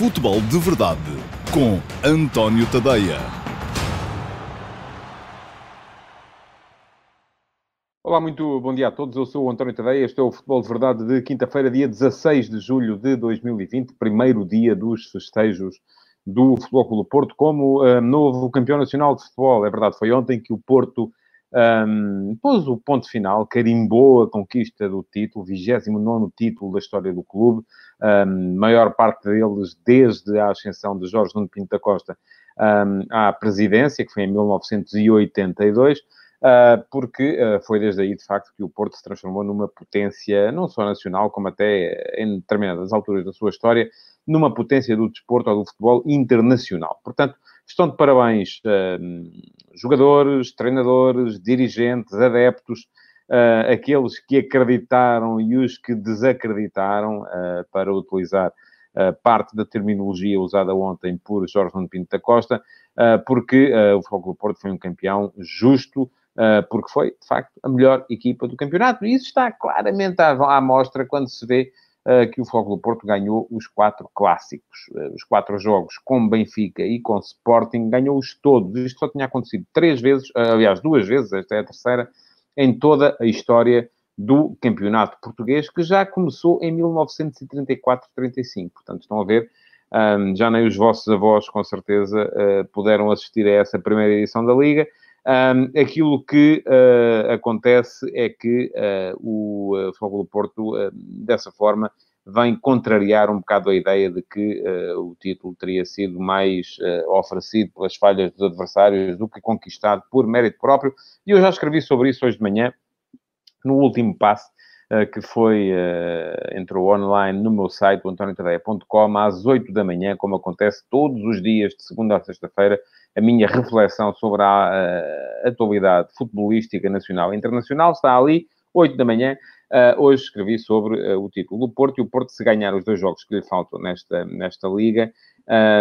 Futebol de Verdade com António Tadeia. Olá, muito bom dia a todos. Eu sou o António Tadeia. Este é o Futebol de Verdade de quinta-feira, dia 16 de julho de 2020, primeiro dia dos festejos do Futebol Clube Porto como uh, novo campeão nacional de futebol. É verdade, foi ontem que o Porto um, pôs o ponto final, carimbou a conquista do título, 29 título da história do clube, um, maior parte deles desde a ascensão de Jorge Nuno Pinto da Costa um, à presidência, que foi em 1982. Uh, porque uh, foi desde aí, de facto, que o Porto se transformou numa potência, não só nacional, como até em determinadas alturas da sua história, numa potência do desporto ou do futebol internacional. Portanto, estão de parabéns uh, jogadores, treinadores, dirigentes, adeptos, uh, aqueles que acreditaram e os que desacreditaram, uh, para utilizar parte da terminologia usada ontem por Jorge Nuno Pinto da Costa, porque o Futebol Porto foi um campeão justo, porque foi, de facto, a melhor equipa do campeonato. E isso está claramente à, mostra quando se vê eh, que o do Porto ganhou os quatro clássicos, eh, os quatro jogos com Benfica e com Sporting, ganhou-os todos. Isto só tinha acontecido três vezes, eh, aliás, duas vezes, esta é a terceira, em toda a história do campeonato português, que já começou em 1934-35. Portanto, estão a ver, já nem os vossos avós, com certeza, puderam assistir a essa primeira edição da Liga. Um, aquilo que uh, acontece é que uh, o Futebol do Porto, uh, dessa forma, vem contrariar um bocado a ideia de que o título teria sido mais oferecido pelas falhas dos adversários do que conquistado por mérito próprio. E eu já escrevi sobre isso hoje de manhã, no último passo, que foi, entrou online no meu site, antoniotadeia.com, às 8 da manhã, como acontece todos os dias, de segunda a sexta-feira, a minha reflexão sobre a, a atualidade futebolística nacional e internacional está ali, 8 da manhã. Uh, hoje escrevi sobre uh, o título do Porto e o Porto, se ganhar os dois jogos que lhe faltam nesta, nesta liga,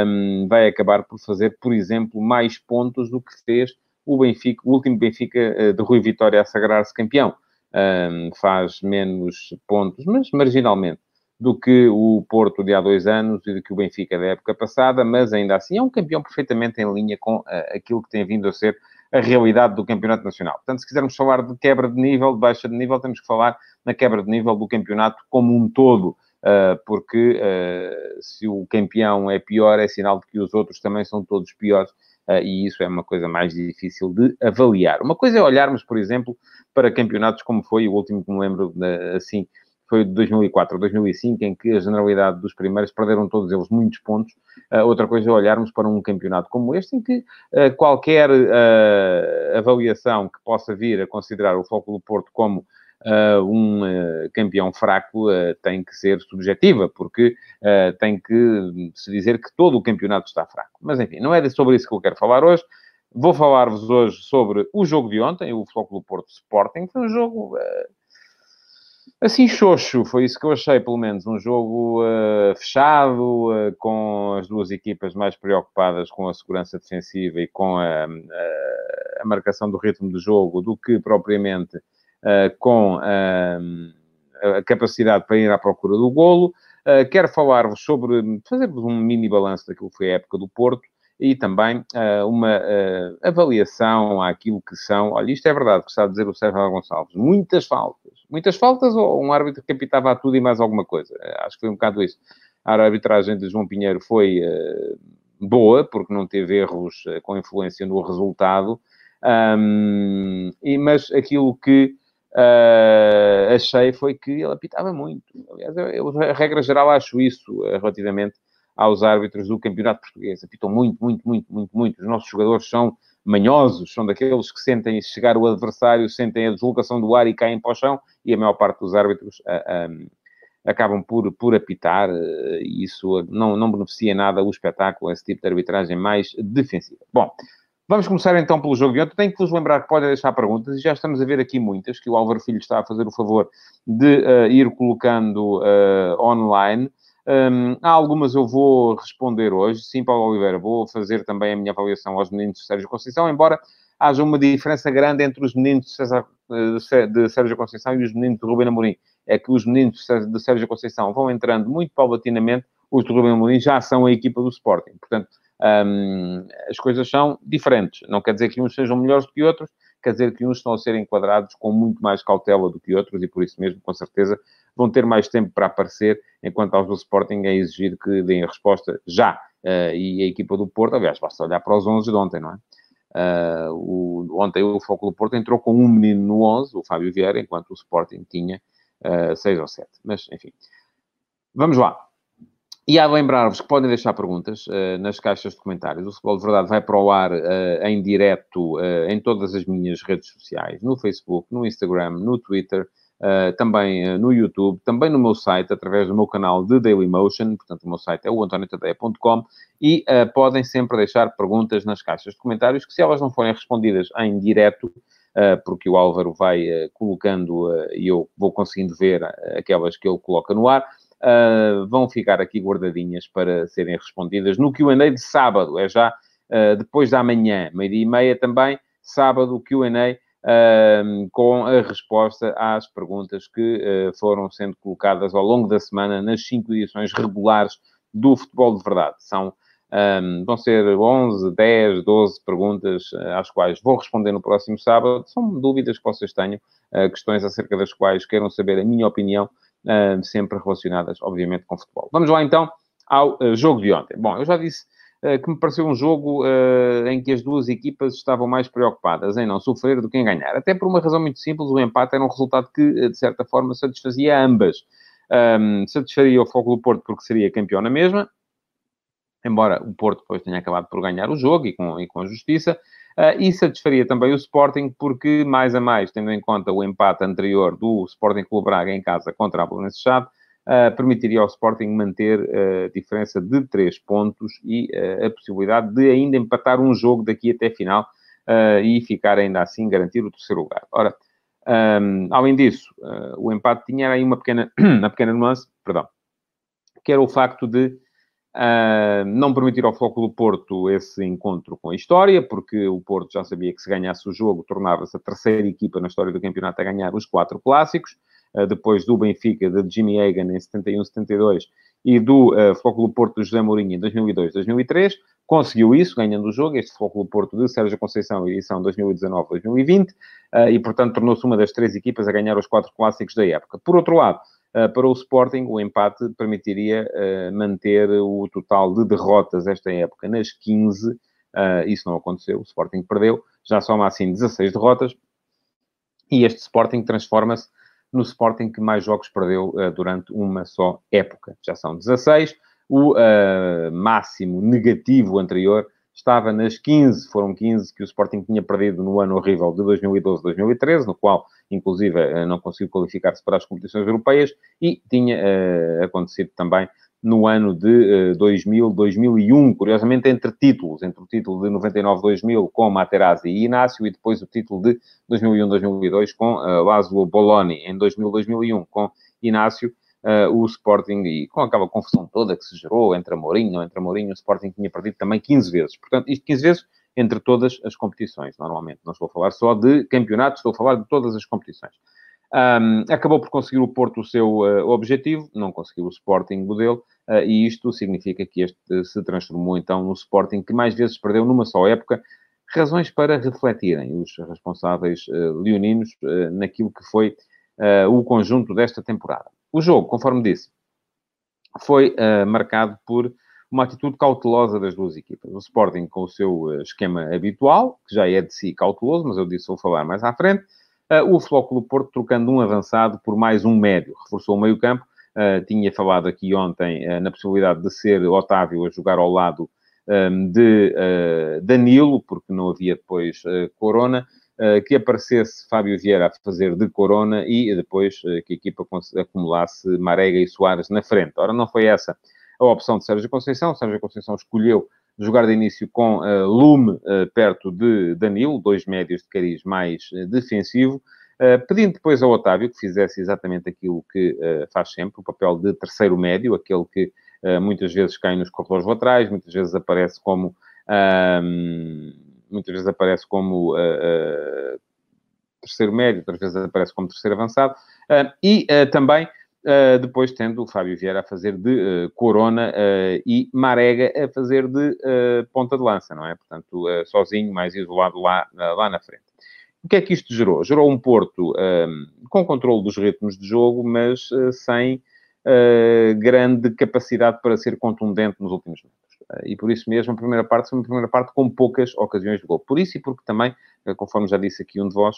um, vai acabar por fazer, por exemplo, mais pontos do que fez o Benfica, o último Benfica uh, de Rui Vitória a sagrar-se campeão. Um, faz menos pontos, mas marginalmente do que o Porto de há dois anos e do que o Benfica da época passada, mas ainda assim é um campeão perfeitamente em linha com uh, aquilo que tem vindo a ser a realidade do campeonato nacional. Portanto, se quisermos falar de quebra de nível, de baixa de nível, temos que falar na quebra de nível do campeonato como um todo, uh, porque uh, se o campeão é pior, é sinal de que os outros também são todos piores. e isso é uma coisa mais difícil de avaliar. Uma coisa é olharmos, por exemplo, para campeonatos como foi o último que me lembro, assim, foi de 2004 a 2005, em que a generalidade dos primeiros perderam todos eles muitos pontos. Uh, outra coisa é olharmos para um campeonato como este, em que uh, qualquer uh, avaliação que possa vir a considerar o Foco do Porto como um campeão fraco tem que ser subjetiva, porque tem que se dizer que todo o campeonato está fraco. Mas, enfim, não é sobre isso que eu quero falar hoje. Vou falar-vos hoje sobre o jogo de ontem, o Futebol do Porto Sporting. Foi um jogo assim xoxo, foi isso que eu achei, pelo menos. Um jogo uh, fechado, uh, com as duas equipas mais preocupadas com a segurança defensiva e com a, a, a marcação do ritmo do jogo do que propriamente uh, com a capacidade para ir à procura do golo. quero falar-vos sobre, fazer-vos um mini balanço daquilo que foi a época do Porto e também uh, uma uh, avaliação àquilo que são. Olha, isto é verdade que está a dizer o Sérgio Gonçalves. Muitas faltas. Muitas faltas ou um árbitro que apitava a tudo e mais alguma coisa? Uh, acho que foi um bocado isso. A arbitragem de João Pinheiro foi boa, porque não teve erros com influência no resultado, um, e, mas aquilo que achei foi que ele apitava muito. Aliás, eu, eu, a regra geral acho isso relativamente aos árbitros do campeonato português. Apitam muito, muito, muito, muito, muito. Os nossos jogadores são manhosos, são daqueles que sentem chegar o adversário, sentem a deslocação do ar e caem para o chão, e a maior parte dos árbitros uh, um, acabam por, por apitar, uh, e isso não, não beneficia nada o espetáculo, esse tipo de arbitragem mais defensiva. Bom, vamos começar então pelo jogo de ontem. Tenho que vos lembrar que podem deixar perguntas, e já estamos a ver aqui muitas, que o Álvaro Filho está a fazer o favor de uh, ir colocando online. Um, há algumas eu vou responder hoje. Sim, Paulo Oliveira, vou fazer também a minha avaliação aos meninos de Sérgio Conceição, embora haja uma diferença grande entre os meninos de, César, de Sérgio Conceição e os meninos de Rubén Amorim. É que os meninos de Sérgio Conceição vão entrando muito paulatinamente, os do Rubem Amorim já são a equipa do Sporting. Portanto, um, as coisas são diferentes. Não quer dizer que uns sejam melhores do que outros, quer dizer que uns estão a ser enquadrados com muito mais cautela do que outros e por isso mesmo, com certeza, vão ter mais tempo para aparecer, enquanto aos do Sporting é exigir que deem a resposta já. Uh, e a equipa do Porto, aliás, basta olhar para os 11 de ontem, não é? Uh, o, ontem o Foco do Porto entrou com um menino no 11, o Fábio Vieira, enquanto o Sporting tinha uh, seis ou sete. Mas, enfim. Vamos lá. E a lembrar-vos que podem deixar perguntas uh, nas caixas de comentários. O Futebol de Verdade vai para o ar uh, em direto uh, em todas as minhas redes sociais. No Facebook, no Instagram, no Twitter, também no YouTube, também no meu site, através do meu canal de Dailymotion. Portanto, o meu site é o antoniotadeia.com. E podem sempre deixar perguntas nas caixas de comentários, que se elas não forem respondidas em direto, porque o Álvaro vai colocando e eu vou conseguindo ver aquelas que ele coloca no ar uh, vão ficar aqui guardadinhas para serem respondidas no QA de sábado, é já uh, depois da manhã, meio-dia e meia também, sábado, QA. Uh, com a resposta às perguntas que foram sendo colocadas ao longo da semana nas cinco edições regulares do Futebol de Verdade. São, um, vão ser 11, 10, 12 perguntas às quais vou responder no próximo sábado. São dúvidas que vocês tenham, questões acerca das quais queiram saber a minha opinião uh, sempre relacionadas, obviamente, com futebol. Vamos lá então ao uh, jogo de ontem. Bom, eu já disse uh, que me pareceu um jogo em que as duas equipas estavam mais preocupadas em não sofrer do que em ganhar. Até por uma razão muito simples, o empate era um resultado que, de certa forma, satisfazia ambas. Um, satisfaria o Foco do Porto porque seria campeão na mesma, embora o Porto depois tenha acabado por ganhar o jogo e com, e com justiça. Uh, e satisfaria também o Sporting, porque, mais a mais, tendo em conta o empate anterior do Sporting Clube Braga em casa contra a Belenenses Chave, uh, permitiria ao Sporting manter a uh, diferença de 3 pontos e uh, a possibilidade de ainda empatar um jogo daqui até final e ficar ainda assim garantir o terceiro lugar. Ora, um, além disso, o empate tinha aí uma pequena, uma pequena nuance, perdão, que era o facto de Uh, não permitir ao Foco do Porto esse encontro com a história, porque o Porto já sabia que se ganhasse o jogo, tornava-se a terceira equipa na história do campeonato a ganhar os quatro clássicos, uh, depois do Benfica de Jimmy Hagan em 71-72 e do uh, do Porto de José Mourinho em 2002-2003. Conseguiu isso, ganhando o jogo, este Foco do Porto de Sérgio Conceição, edição 2019-2020, e, portanto, tornou-se uma das três equipas a ganhar os quatro clássicos da época. Por outro lado, para o Sporting, o empate permitiria uh, manter o total de derrotas esta época nas 15. Uh, eh, isso não aconteceu, o Sporting perdeu, já soma assim 16 derrotas. E este Sporting transforma-se no Sporting que mais jogos perdeu durante uma só época. Já são 16. O máximo negativo anterior estava nas 15, foram 15 que o Sporting tinha perdido no ano horrível de 2012-2013, no qual, inclusive, eh, não conseguiu qualificar-se para as competições europeias, e tinha uh, acontecido também no ano de uh, 2000, 2001, curiosamente entre títulos, entre o título de 99-2000 com Materazzi e Inácio, e depois o título de 2001-2002 com uh, Laszlo Boloni, em 2000-2001 com Inácio, uh, o Sporting, e com aquela confusão toda que se gerou entre Mourinho, não entre o Sporting tinha perdido também 15 vezes. Portanto, isto 15 vezes entre todas as competições, normalmente. Não estou a falar só de campeonatos, estou a falar de todas as competições. Um, acabou por conseguir o Porto o seu uh, objetivo, não conseguiu o Sporting o dele, uh, e isto significa que este se transformou então no Sporting que mais vezes perdeu numa só época. Razões para refletirem os responsáveis uh, leoninos naquilo que foi o conjunto desta temporada. O jogo, conforme disse, foi uh, marcado por uma atitude cautelosa das duas equipas. O Sporting com o seu uh, esquema habitual, que já é de si cauteloso, mas eu disse vou falar mais à frente. Uh, o Flóculo Porto trocando um avançado por mais um médio. Reforçou o meio campo. tinha falado aqui ontem na possibilidade de ser Otávio a jogar ao lado um, de Danilo, porque não havia depois Corona. Eh, que aparecesse Fábio Vieira a fazer de corona e depois eh, que a equipa acumulasse Marega e Soares na frente. Ora, não foi essa a opção de Sérgio Conceição. Sérgio Conceição escolheu jogar de início com uh, Lume uh, perto de Danilo, dois médios de cariz mais uh, defensivo, pedindo depois ao Otávio que fizesse exatamente aquilo que faz sempre, o papel de terceiro médio, aquele que muitas vezes cai nos corredores laterais, muitas vezes aparece como muitas vezes aparece como uh, terceiro médio, outras vezes aparece como terceiro avançado, uh, e também depois tendo o Fábio Vieira a fazer de Corona e Marega a fazer de ponta de lança, não é? Portanto, sozinho, mais isolado lá, lá na frente. O que é que isto gerou? Gerou um Porto com controle dos ritmos de jogo, mas sem grande capacidade para ser contundente nos últimos minutos. E por isso mesmo, a primeira parte foi uma primeira parte com poucas ocasiões de gol. Por isso e porque também, conforme já disse aqui um de vós,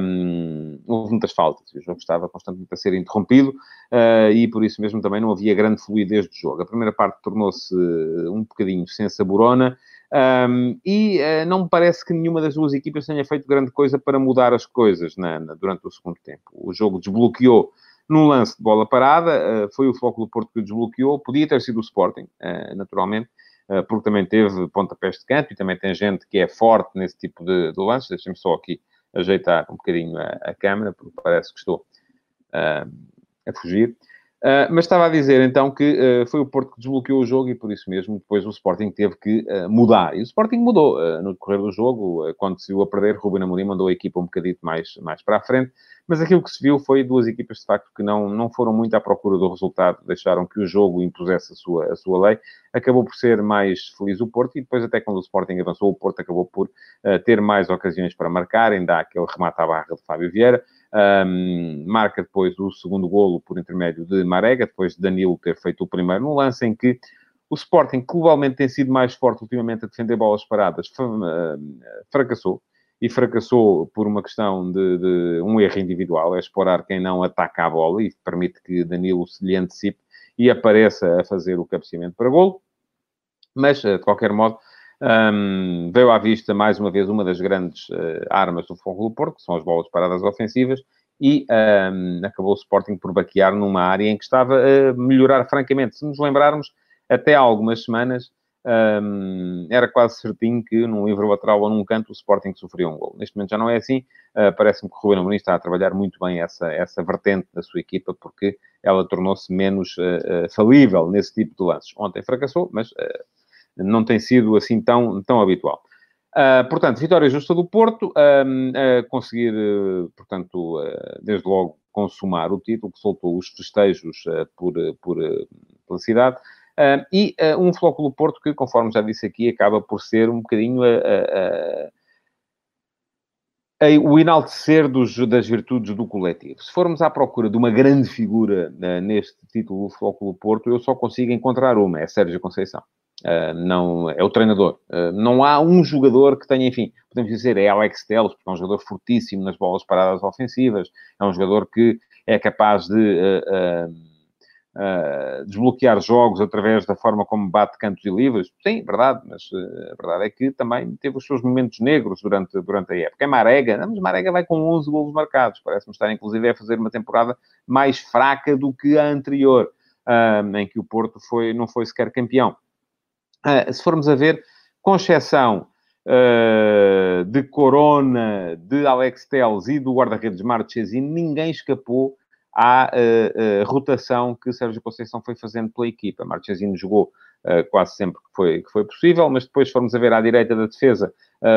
um, houve muitas faltas. O jogo estava constantemente a ser interrompido uh, e por isso mesmo também não havia grande fluidez de jogo. A primeira parte tornou-se um bocadinho sem saborona. Um, e uh, não me parece que nenhuma das duas equipas tenha feito grande coisa para mudar as coisas na, na, durante o segundo tempo. O jogo desbloqueou num lance de bola parada, uh, foi o Foco do Porto que desbloqueou, podia ter sido o Sporting, uh, naturalmente, porque também teve pontapés de canto e também tem gente que é forte nesse tipo de, de lances. Deixem-me só aqui ajeitar um bocadinho a, a câmera, porque parece que estou uh, a fugir. Uh, mas estava a dizer então que uh, foi o Porto que desbloqueou o jogo e por isso mesmo depois o Sporting teve que uh, mudar. E o Sporting mudou no decorrer do jogo, quando se viu a perder, Ruben Amorim mandou a equipa um bocadito mais, mais para a frente. Mas aquilo que se viu foi duas equipas de facto que não, não foram muito à procura do resultado, deixaram que o jogo impusesse a sua, a sua lei. Acabou por ser mais feliz o Porto e depois, até quando o Sporting avançou, o Porto acabou por ter mais ocasiões para marcar. Ainda há aquele remate à barra de Fábio Vieira. Um, marca depois o segundo golo por intermédio de Marega, depois de Danilo ter feito o primeiro, num lance em que o Sporting, que globalmente tem sido mais forte ultimamente a defender bolas paradas, fracassou. E fracassou por uma questão de, de um erro individual, é explorar quem não ataca a bola e permite que Danilo se lhe antecipe e apareça a fazer o cabeceamento para golo. Mas, de qualquer modo, um, veio à vista, mais uma vez, uma das grandes uh, armas do Fogo do Porto, que são as bolas paradas ofensivas, e um, acabou o Sporting por baquear numa área em que estava a melhorar francamente. Se nos lembrarmos, até há algumas semanas, um, era quase certinho que num livro lateral ou num canto o Sporting sofria um gol. Neste momento já não é assim. Uh, Parece-me que o Ruben Amorim está a trabalhar muito bem essa, essa vertente da sua equipa, porque ela tornou-se menos uh, uh, falível nesse tipo de lances. Ontem fracassou, mas não tem sido assim tão, tão habitual. Uh, portanto, vitória justa do Porto, uh, uh, conseguir, portanto, desde logo consumar o título, que soltou os festejos por, por, pela cidade, e um Flóculo Porto que, conforme já disse aqui, acaba por ser um bocadinho o enaltecer dos, das virtudes do coletivo. Se formos à procura de uma grande figura neste título do Flóculo Porto, eu só consigo encontrar uma, é Sérgio Conceição. Uh, não, é o treinador. Uh, não há um jogador que tenha, enfim, podemos dizer, é Alex Telles, porque é um jogador fortíssimo nas bolas paradas ofensivas, é um jogador que é capaz de uh, desbloquear jogos através da forma como bate cantos e livres. Sim, verdade, mas a verdade é que também teve os seus momentos negros durante, durante a época. É Marega, não, mas Marega vai com 11 golos marcados, parece-me estar, inclusive, a fazer uma temporada mais fraca do que a anterior, em que o Porto foi, não foi sequer campeão. Uh, se formos a ver, com exceção uh, de Corona, de Alex Telles e do guarda-redes Marchesini, ninguém escapou à uh, rotação que Sérgio Conceição foi fazendo pela equipa. Marchesini jogou quase sempre que foi, que foi possível, mas depois formos a ver à direita da defesa,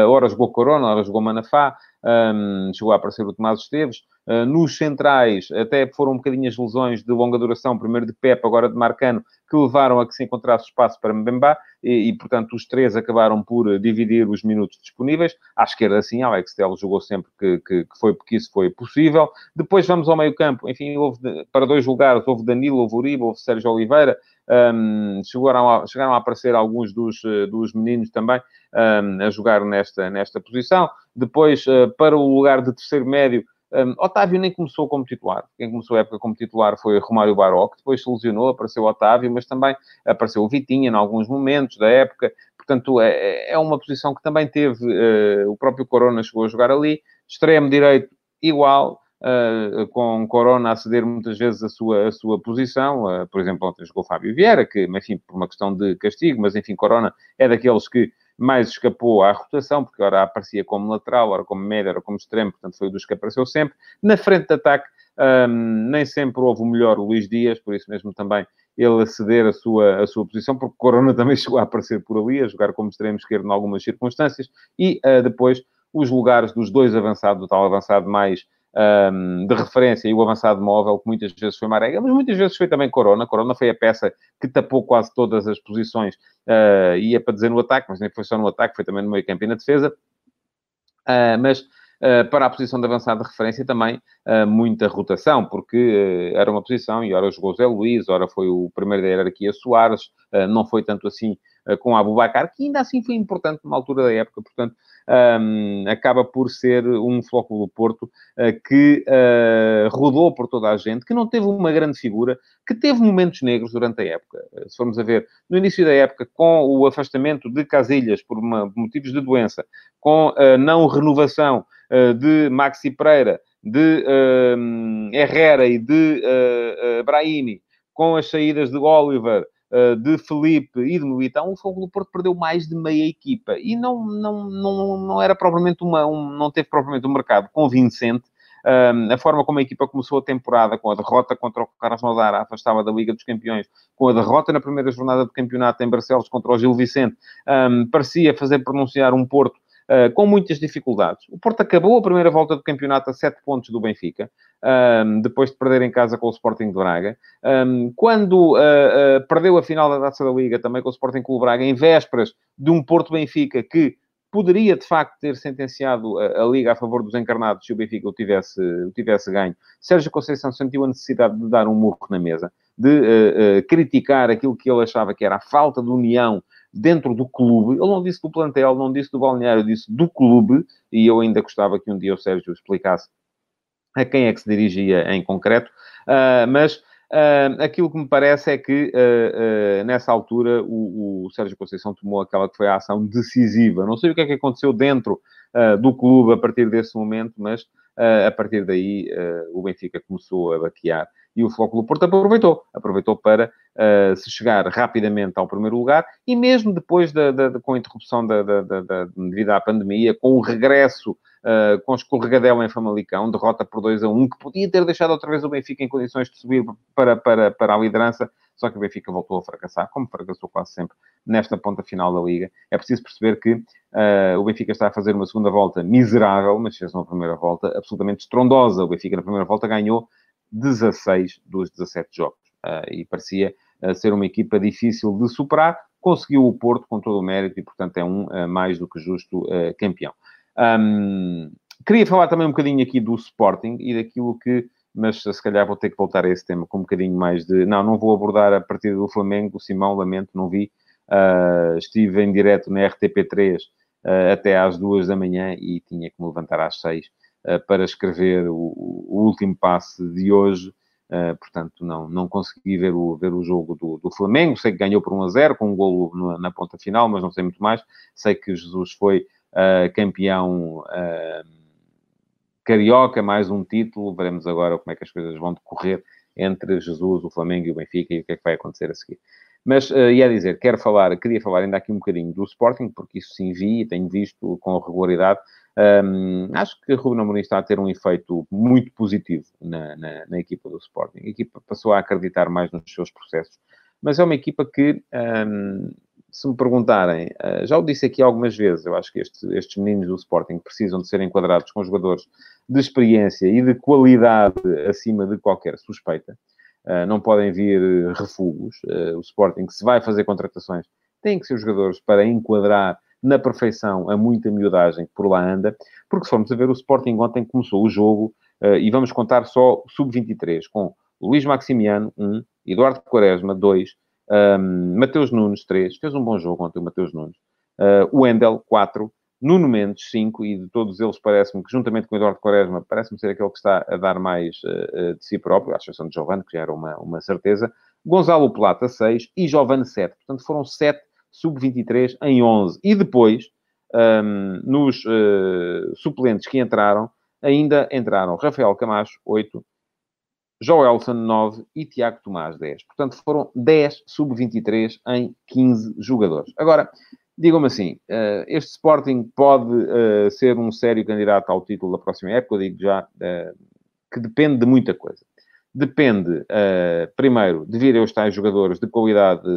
ora jogou Corona, ora jogou Manafá, um, chegou a aparecer o Tomás Esteves, Uh, nos centrais, até foram um bocadinho as lesões de longa duração, primeiro de Pepe, agora de Marcano, que levaram a que se encontrasse espaço para Mbemba, e, e, portanto os três acabaram por dividir os minutos disponíveis. À esquerda, sim, Alex Telles jogou sempre que, que, que, foi, porque isso foi possível. Depois vamos ao meio campo, enfim, houve, para dois lugares, houve Danilo, houve Uribe, houve Sérgio Oliveira, um, chegaram, a, chegaram a aparecer alguns dos, dos meninos também um, a jogar nesta, nesta posição. Depois, uh, para o lugar de terceiro médio, um, Otávio nem começou como titular. Quem começou a época como titular foi Romário Baró, que depois se lesionou, apareceu Otávio, mas também apareceu o Vitinha em alguns momentos da época. Portanto, é, é uma posição que também teve, uh, o próprio Corona chegou a jogar ali. Extremo direito, igual, Uh, com Corona a ceder muitas vezes a sua, a sua posição. Uh, por exemplo, ontem jogou Fábio Vieira, que, enfim, por uma questão de castigo, mas, enfim, Corona é daqueles que mais escapou à rotação, porque ora aparecia como lateral, ora como médio, ora como extremo, portanto foi o dos que apareceu sempre. Na frente de ataque, um, nem sempre houve o melhor Luís Dias, por isso mesmo também ele ceder a sua, a sua posição, porque Corona também chegou a aparecer por ali, a jogar como extremo esquerdo em algumas circunstâncias, e uh, depois os lugares dos dois avançados, o tal avançado mais um, de referência e o avançado móvel, que muitas vezes foi Marega, mas muitas vezes foi também Corona. Corona foi a peça que tapou quase todas as posições, uh, ia para dizer no ataque, mas nem foi só no ataque, foi também no meio campo e na defesa. Uh, mas Uh, para a posição de avançado de referência também uh, muita rotação, porque uh, era uma posição, e ora jogou Zé Luís, ora foi o primeiro da hierarquia Soares, não foi tanto assim com Abubacar, que ainda assim foi importante numa altura da época, portanto, um, acaba por ser um Flóculo do Porto uh, que uh, rodou por toda a gente, que não teve uma grande figura, que teve momentos negros durante a época. Se formos a ver, no início da época, com o afastamento de Casilhas por uma, motivos de doença, com a não renovação de Maxi Pereira, de Herrera e de Brahimi, com as saídas de Oliver, eh, de Felipe e de Militão, o Fogo do Porto perdeu mais de meia equipa. E não, não, não, não era propriamente uma, um, não teve propriamente um mercado convincente. Um, a forma como a equipa começou a temporada, com a derrota contra o Carlos Modara, afastava da Liga dos Campeões, com a derrota na primeira jornada do campeonato em Barcelos contra o Gil Vicente, um, parecia fazer pronunciar um Porto Uh, com muitas dificuldades. O Porto acabou a primeira volta do campeonato a 7 pontos do Benfica, um, depois de perder em casa com o Sporting de Braga. Um, quando uh, uh, perdeu a final da Taça da Liga também com o Sporting Clube Braga, em vésperas de um Porto-Benfica que poderia, de facto, ter sentenciado a, a, Liga a favor dos encarnados se o Benfica o tivesse, o tivesse ganho. Sérgio Conceição sentiu a necessidade de dar um murro na mesa, de criticar aquilo que ele achava que era a falta de união dentro do clube. Ele não disse do plantel, não disse do balneário, disse do clube. E eu ainda gostava que um dia o Sérgio explicasse a quem é que se dirigia em concreto. Uh, mas uh, aquilo que me parece é que uh, nessa altura o, o, Sérgio Conceição tomou aquela que foi a ação decisiva. Não sei o que é que aconteceu dentro do clube a partir desse momento, mas a partir daí o Benfica começou a baquear e o Flóculo Porto aproveitou. Aproveitou para uh, se chegar rapidamente ao primeiro lugar e mesmo depois, da, da, com a interrupção da, da, devido à pandemia, com o regresso, uh, com escorregadela em Famalicão, derrota por 2 a 1, que podia ter deixado outra vez o Benfica em condições de subir para, para, para a liderança, só que o Benfica voltou a fracassar, como fracassou quase sempre nesta ponta final da Liga. É preciso perceber que uh, o Benfica está a fazer uma segunda volta miserável, mas fez uma primeira volta absolutamente estrondosa. O Benfica na primeira volta ganhou 16 dos 17 jogos. Uh, e parecia uh, ser uma equipa difícil de superar. Conseguiu o Porto com todo o mérito e, portanto, é um uh, mais do que justo campeão. Um, queria falar também um bocadinho aqui do Sporting e daquilo que, mas se calhar vou ter que voltar a esse tema com um bocadinho mais de. Não, não vou abordar a partida do Flamengo, Simão, lamento, não vi. estive em direto na RTP3 até às duas da manhã e tinha que me levantar às seis para escrever o, o, último passe de hoje. Uh, portanto, não, não consegui ver o, ver o jogo do, do Flamengo. Sei que ganhou por 1 a 0, com um golo na, na ponta final, mas não sei muito mais. Sei que Jesus foi uh, campeão uh, carioca, mais um título. Veremos agora como é que as coisas vão decorrer entre Jesus, o Flamengo e o Benfica e o que é que vai acontecer a seguir. Mas, uh, ia dizer, quero falar, queria falar ainda aqui um bocadinho do Sporting, porque isso sim vi e tenho visto com regularidade um, acho que Ruben Amorim está a ter um efeito muito positivo na, na, na, equipa do Sporting. A equipa passou a acreditar mais nos seus processos, mas é uma equipa que, um, se me perguntarem, uh, já o disse aqui algumas vezes, eu acho que este, estes meninos do Sporting precisam de ser enquadrados com jogadores de experiência e de qualidade acima de qualquer suspeita. Uh, não podem vir refugos. Uh, o Sporting, se vai fazer contratações, tem que ser jogadores para enquadrar na perfeição a muita miudagem que por lá anda, porque se formos a ver, o Sporting ontem começou o jogo, uh, e vamos contar só sub-23, com Luís Maximiano, 1, um, Eduardo Quaresma, 2, um, Mateus Nunes, 3, fez um bom jogo ontem o Mateus Nunes, uh, Wendel, 4, Nuno Mendes, 5, e de todos eles parece-me que, juntamente com o Eduardo Quaresma, parece-me ser aquele que está a dar mais uh, de si próprio, à exceção de Giovanni, que já era uma, uma certeza, Gonzalo Plata, 6, e Giovanni, 7. Portanto, foram 7 sub-23 em 11. E depois, um, nos uh, suplentes que entraram, ainda entraram Rafael Camacho, 8, Joelson, 9 e Tiago Tomás, 10. Portanto, foram 10 sub-23 em 15 jogadores. Agora, digam-me assim, uh, este Sporting pode uh, ser um sério candidato ao título da próxima época? Digo já que depende de muita coisa depende, primeiro, de vir os tais jogadores de qualidade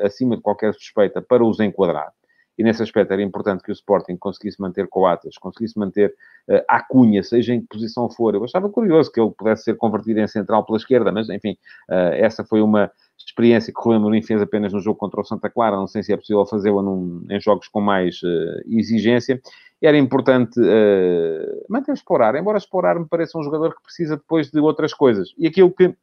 acima de qualquer suspeita para os enquadrar. e nesse aspecto era importante que o Sporting conseguisse manter Coates, conseguisse manter uh, a Cunha, seja em que posição for. Eu achava curioso que ele pudesse ser convertido em central pela esquerda, mas enfim, uh, essa foi uma experiência que Rui Amorim fez apenas no jogo contra o Santa Clara, não sei se é possível fazê-la em jogos com mais uh, exigência. Era importante uh, manter explorar, embora explorar me pareça um jogador que precisa depois de outras coisas. E aquilo que...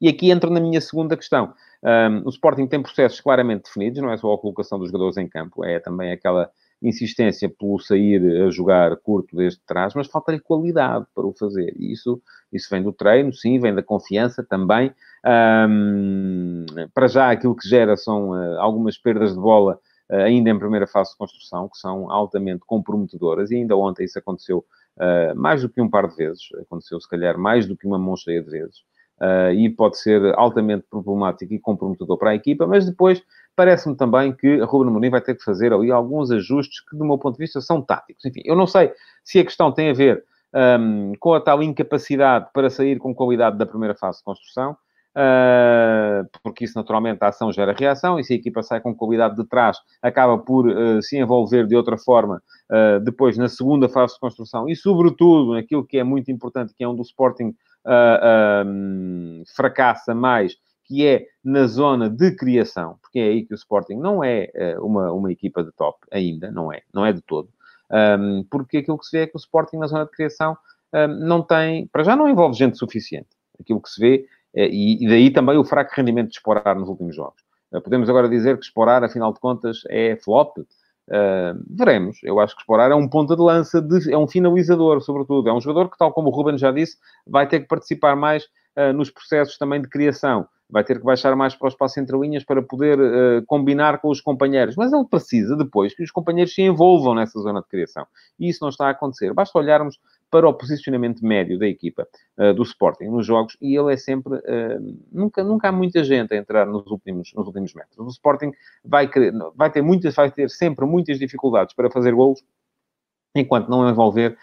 E aqui entra na minha segunda questão. Um, o Sporting tem processos claramente definidos, não é só a colocação dos jogadores em campo, é também aquela insistência pelo sair a jogar curto desde trás, mas falta-lhe qualidade para o fazer. E isso, isso vem do treino, sim, vem da confiança também. Um, para já, aquilo que gera são uh, algumas perdas de bola uh, ainda em primeira fase de construção, que são altamente comprometedoras, e ainda ontem isso aconteceu uh, mais do que um par de vezes, aconteceu se calhar mais do que uma mão cheia de vezes. e pode ser altamente problemático e comprometedor para a equipa, mas depois parece-me também que a Ruben Amorim vai ter que fazer ali alguns ajustes que, do meu ponto de vista, são táticos. Enfim, eu não sei se a questão tem a ver um, com a tal incapacidade para sair com qualidade da primeira fase de construção, Uh, porque isso naturalmente a ação gera reação, e se a equipa sai com qualidade de trás, acaba por uh, se envolver de outra forma uh, depois na segunda fase de construção, e sobretudo naquilo que é muito importante, que é onde o Sporting um, fracassa mais, que é na zona de criação, porque é aí que o Sporting não é uh, uma, uma equipa de top ainda, não é, não é de todo, um, porque aquilo que se vê é que o Sporting na zona de criação um, não tem, para já não envolve gente suficiente. Aquilo que se vê, é, e, daí também o fraco rendimento de Esporar nos últimos jogos. Uh, podemos agora dizer que Esporar, afinal de contas, é flop? Uh, veremos. Eu acho que Esporar é um ponta de lança, de, é um finalizador, sobretudo. É um jogador que, tal como o Ruben já disse, vai ter que participar mais nos processos também de criação vai ter que baixar mais para o espaço entre linhas para poder uh, combinar com os companheiros. Mas ele precisa depois que os companheiros se envolvam nessa zona de criação. E isso não está a acontecer. Basta olharmos para o posicionamento médio da equipa uh, do Sporting nos jogos e ele é sempre... Uh, nunca, nunca há muita gente a entrar nos últimos, nos últimos metros. O Sporting vai, querer, vai, ter muitas, vai ter sempre muitas dificuldades para fazer golos enquanto não envolver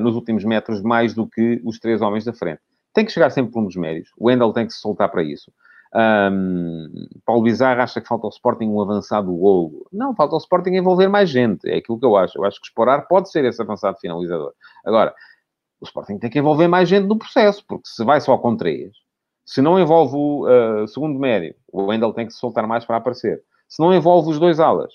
nos últimos metros mais do que os três homens da frente tem que chegar sempre um dos médios. O Wendel tem que se soltar para isso. Um, Paulo Bizarro acha que falta ao Sporting um avançado golo. Não, falta ao Sporting envolver mais gente. É aquilo que eu acho. Eu acho que Esporar pode ser esse avançado finalizador. Agora, o Sporting tem que envolver mais gente no processo, porque se vai só com três, se não envolve o uh, segundo médio, o Wendel tem que se soltar mais para aparecer. Se não envolve os dois alas,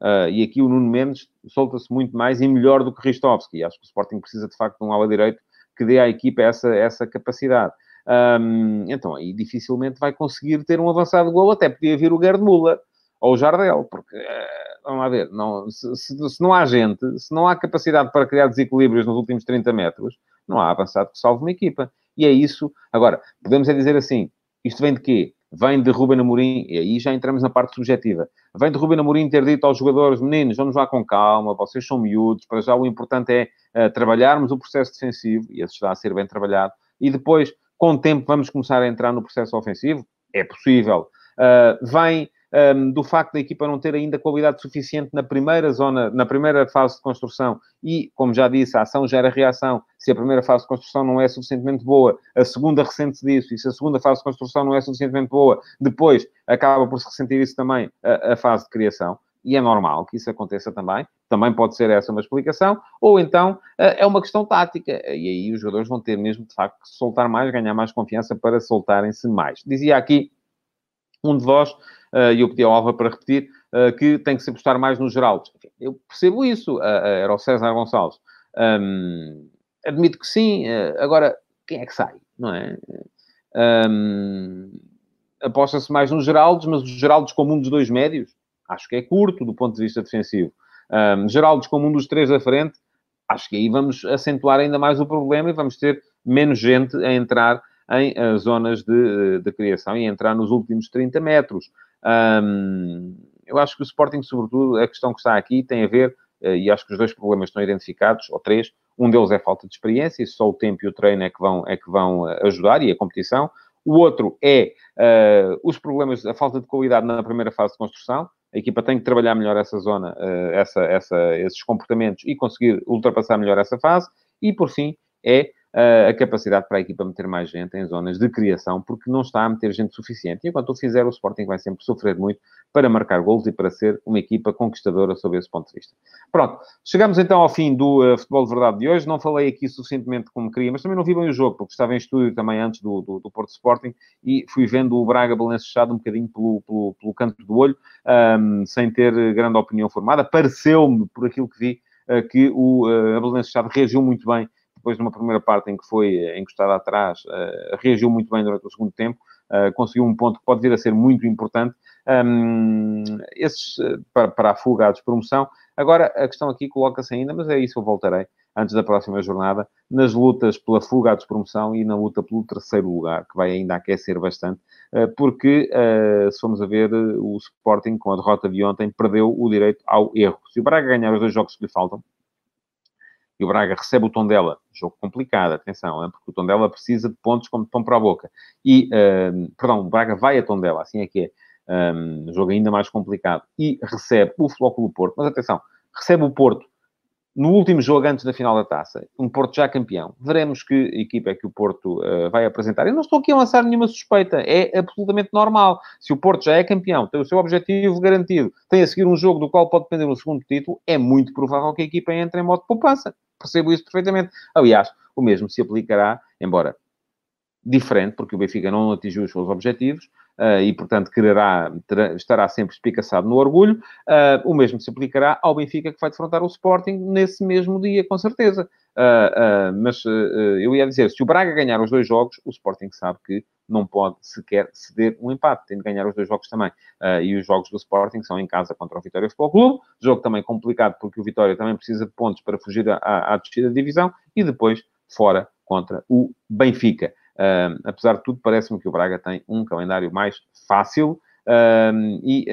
uh, e aqui o Nuno Mendes solta-se muito mais e melhor do que Ristovski. Acho que o Sporting precisa de facto de um ala direito que dê à equipa essa, essa capacidade. Um, então, aí dificilmente vai conseguir ter um avançado gol, até podia vir o Gerd Müller ou o Jardel, porque, eh, vamos lá ver, não, se, se, se, não há gente, se não há capacidade para criar desequilíbrios nos últimos 30 metros, não há avançado que salve uma equipa. E é isso. Agora, podemos é dizer assim, isto vem de quê? Vem de Ruben Amorim, e aí já entramos na parte subjetiva. Vem de Ruben Amorim ter dito aos jogadores, meninos, vamos lá com calma, vocês são miúdos, para já o importante é uh, trabalharmos o processo defensivo, e esse está a ser bem trabalhado, e depois, com o tempo, vamos começar a entrar no processo ofensivo? É possível. Uh, vem um, do facto da equipa não ter ainda qualidade suficiente na primeira zona, na primeira fase de construção, e, como já disse, a ação gera reação. Se a primeira fase de construção não é suficientemente boa, a segunda ressente disso, e se a segunda fase de construção não é suficientemente boa, depois acaba por se ressentir isso também a, a fase de criação e é normal que isso aconteça também. Também pode ser essa uma explicação, ou então é uma questão tática, e aí os jogadores vão ter mesmo, de facto, que soltar mais, ganhar mais confiança para soltarem-se mais. Dizia aqui um de vós, uh, e eu pedi ao Alva para repetir, uh, que tem que se apostar mais nos Geraldos. Eu percebo isso, uh, era o César Gonçalves. Um, admito que sim, agora, quem é que sai, não é? Um, Aposta-se mais nos Geraldos, mas os Geraldos como um dos dois médios, acho que é curto do ponto de vista defensivo. Um, Geraldos como um dos três da frente, acho que aí vamos acentuar ainda mais o problema e vamos ter menos gente a entrar em uh, zonas de, de, criação e entrar nos últimos 30 metros. Um, eu acho que o Sporting, sobretudo, a questão que está aqui tem a ver, uh, e acho que os dois problemas estão identificados, ou três. Um deles é falta de experiência, e só o tempo e o treino é que vão, é que vão uh, ajudar, e a competição. O outro é os problemas, a falta de qualidade na primeira fase de construção. A equipa tem que trabalhar melhor essa zona, essa, essa, esses comportamentos e conseguir ultrapassar melhor essa fase. E, por fim, é a capacidade para a equipa meter mais gente em zonas de criação, porque não está a meter gente suficiente. E enquanto o fizer, o Sporting vai sempre sofrer muito para marcar golos e para ser uma equipa conquistadora sob esse ponto de vista. Pronto, chegamos então ao fim do uh, Futebol de Verdade de hoje. Não falei aqui suficientemente como queria, mas também não vi bem o jogo, porque estava em estúdio também antes do, do, do Porto Sporting e fui vendo o Braga balançado um bocadinho pelo, pelo, pelo canto do olho, um, sem ter grande opinião formada. Pareceu-me, por aquilo que vi, uh, que o uh, Abelenense reagiu muito bem depois de uma primeira parte em que foi eh, encostado atrás, uh, reagiu muito bem durante o segundo tempo, uh, conseguiu um ponto que pode vir a ser muito importante, um, esses para, para, a fuga à despromoção. Agora, a questão aqui coloca-se ainda, mas é isso eu voltarei antes da próxima jornada, nas lutas pela fuga à despromoção e na luta pelo terceiro lugar, que vai ainda aquecer bastante, porque, se formos a ver, o Sporting, com a derrota de ontem, perdeu o direito ao erro. Se o Braga ganhar os dois jogos que lhe faltam, e o Braga recebe o Tondela, jogo complicado, atenção, hein? porque o Tondela precisa de pontos como de pão para a boca. E, uh, perdão, o Braga vai a Tondela, assim é que é. Um, jogo ainda mais complicado. E recebe o Flóculo Porto, mas atenção, recebe o Porto no último jogo antes da final da taça, um Porto já campeão. Veremos que equipa é que o Porto uh, vai apresentar. Eu não estou aqui a lançar nenhuma suspeita, é absolutamente normal. Se o Porto já é campeão, tem o seu objetivo garantido, tem a seguir um jogo do qual pode depender um segundo título, é muito provável que a equipa entre em modo de poupança percebo isso perfeitamente. Aliás, o mesmo se aplicará, embora diferente, porque o Benfica não atingiu os seus objetivos uh, e, portanto, quererá, terá, estará sempre espicaçado no orgulho. Uh, o mesmo se aplicará ao Benfica que vai defrontar o Sporting nesse mesmo dia, com certeza. Uh, mas eu ia dizer, se o Braga ganhar os dois jogos, o Sporting sabe que não pode sequer ceder um empate, tem de ganhar os dois jogos também. Uh, e os jogos do Sporting são em casa contra o Vitória Futebol Clube, jogo também complicado porque o Vitória também precisa de pontos para fugir à, à descida da divisão, e depois fora contra o Benfica. Uh, apesar de tudo, parece-me que o Braga tem um calendário mais fácil, uh, e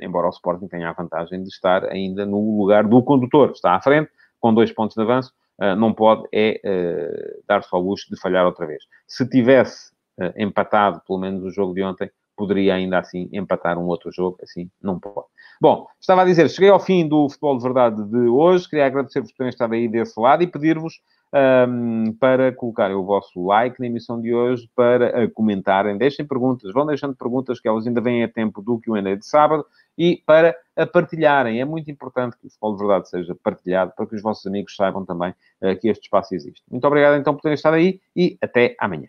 embora o Sporting tenha a vantagem de estar ainda no lugar do condutor, está à frente, com dois pontos de avanço, não pode é dar-se ao luxo de falhar outra vez. Se tivesse empatado, pelo menos o jogo de ontem, poderia ainda assim empatar um outro jogo, assim não pode. Bom, estava a dizer, cheguei ao fim do Futebol de Verdade de hoje, queria agradecer-vos por terem estado aí desse lado e pedir-vos um, para colocarem o vosso like na emissão de hoje, para uh, comentarem, deixem perguntas, vão deixando perguntas que elas ainda vêm a tempo do Q&A de sábado e para a partilharem. É muito importante que o Futebol de Verdade seja partilhado para que os vossos amigos saibam também uh, que este espaço existe. Muito obrigado então por terem estado aí e até amanhã.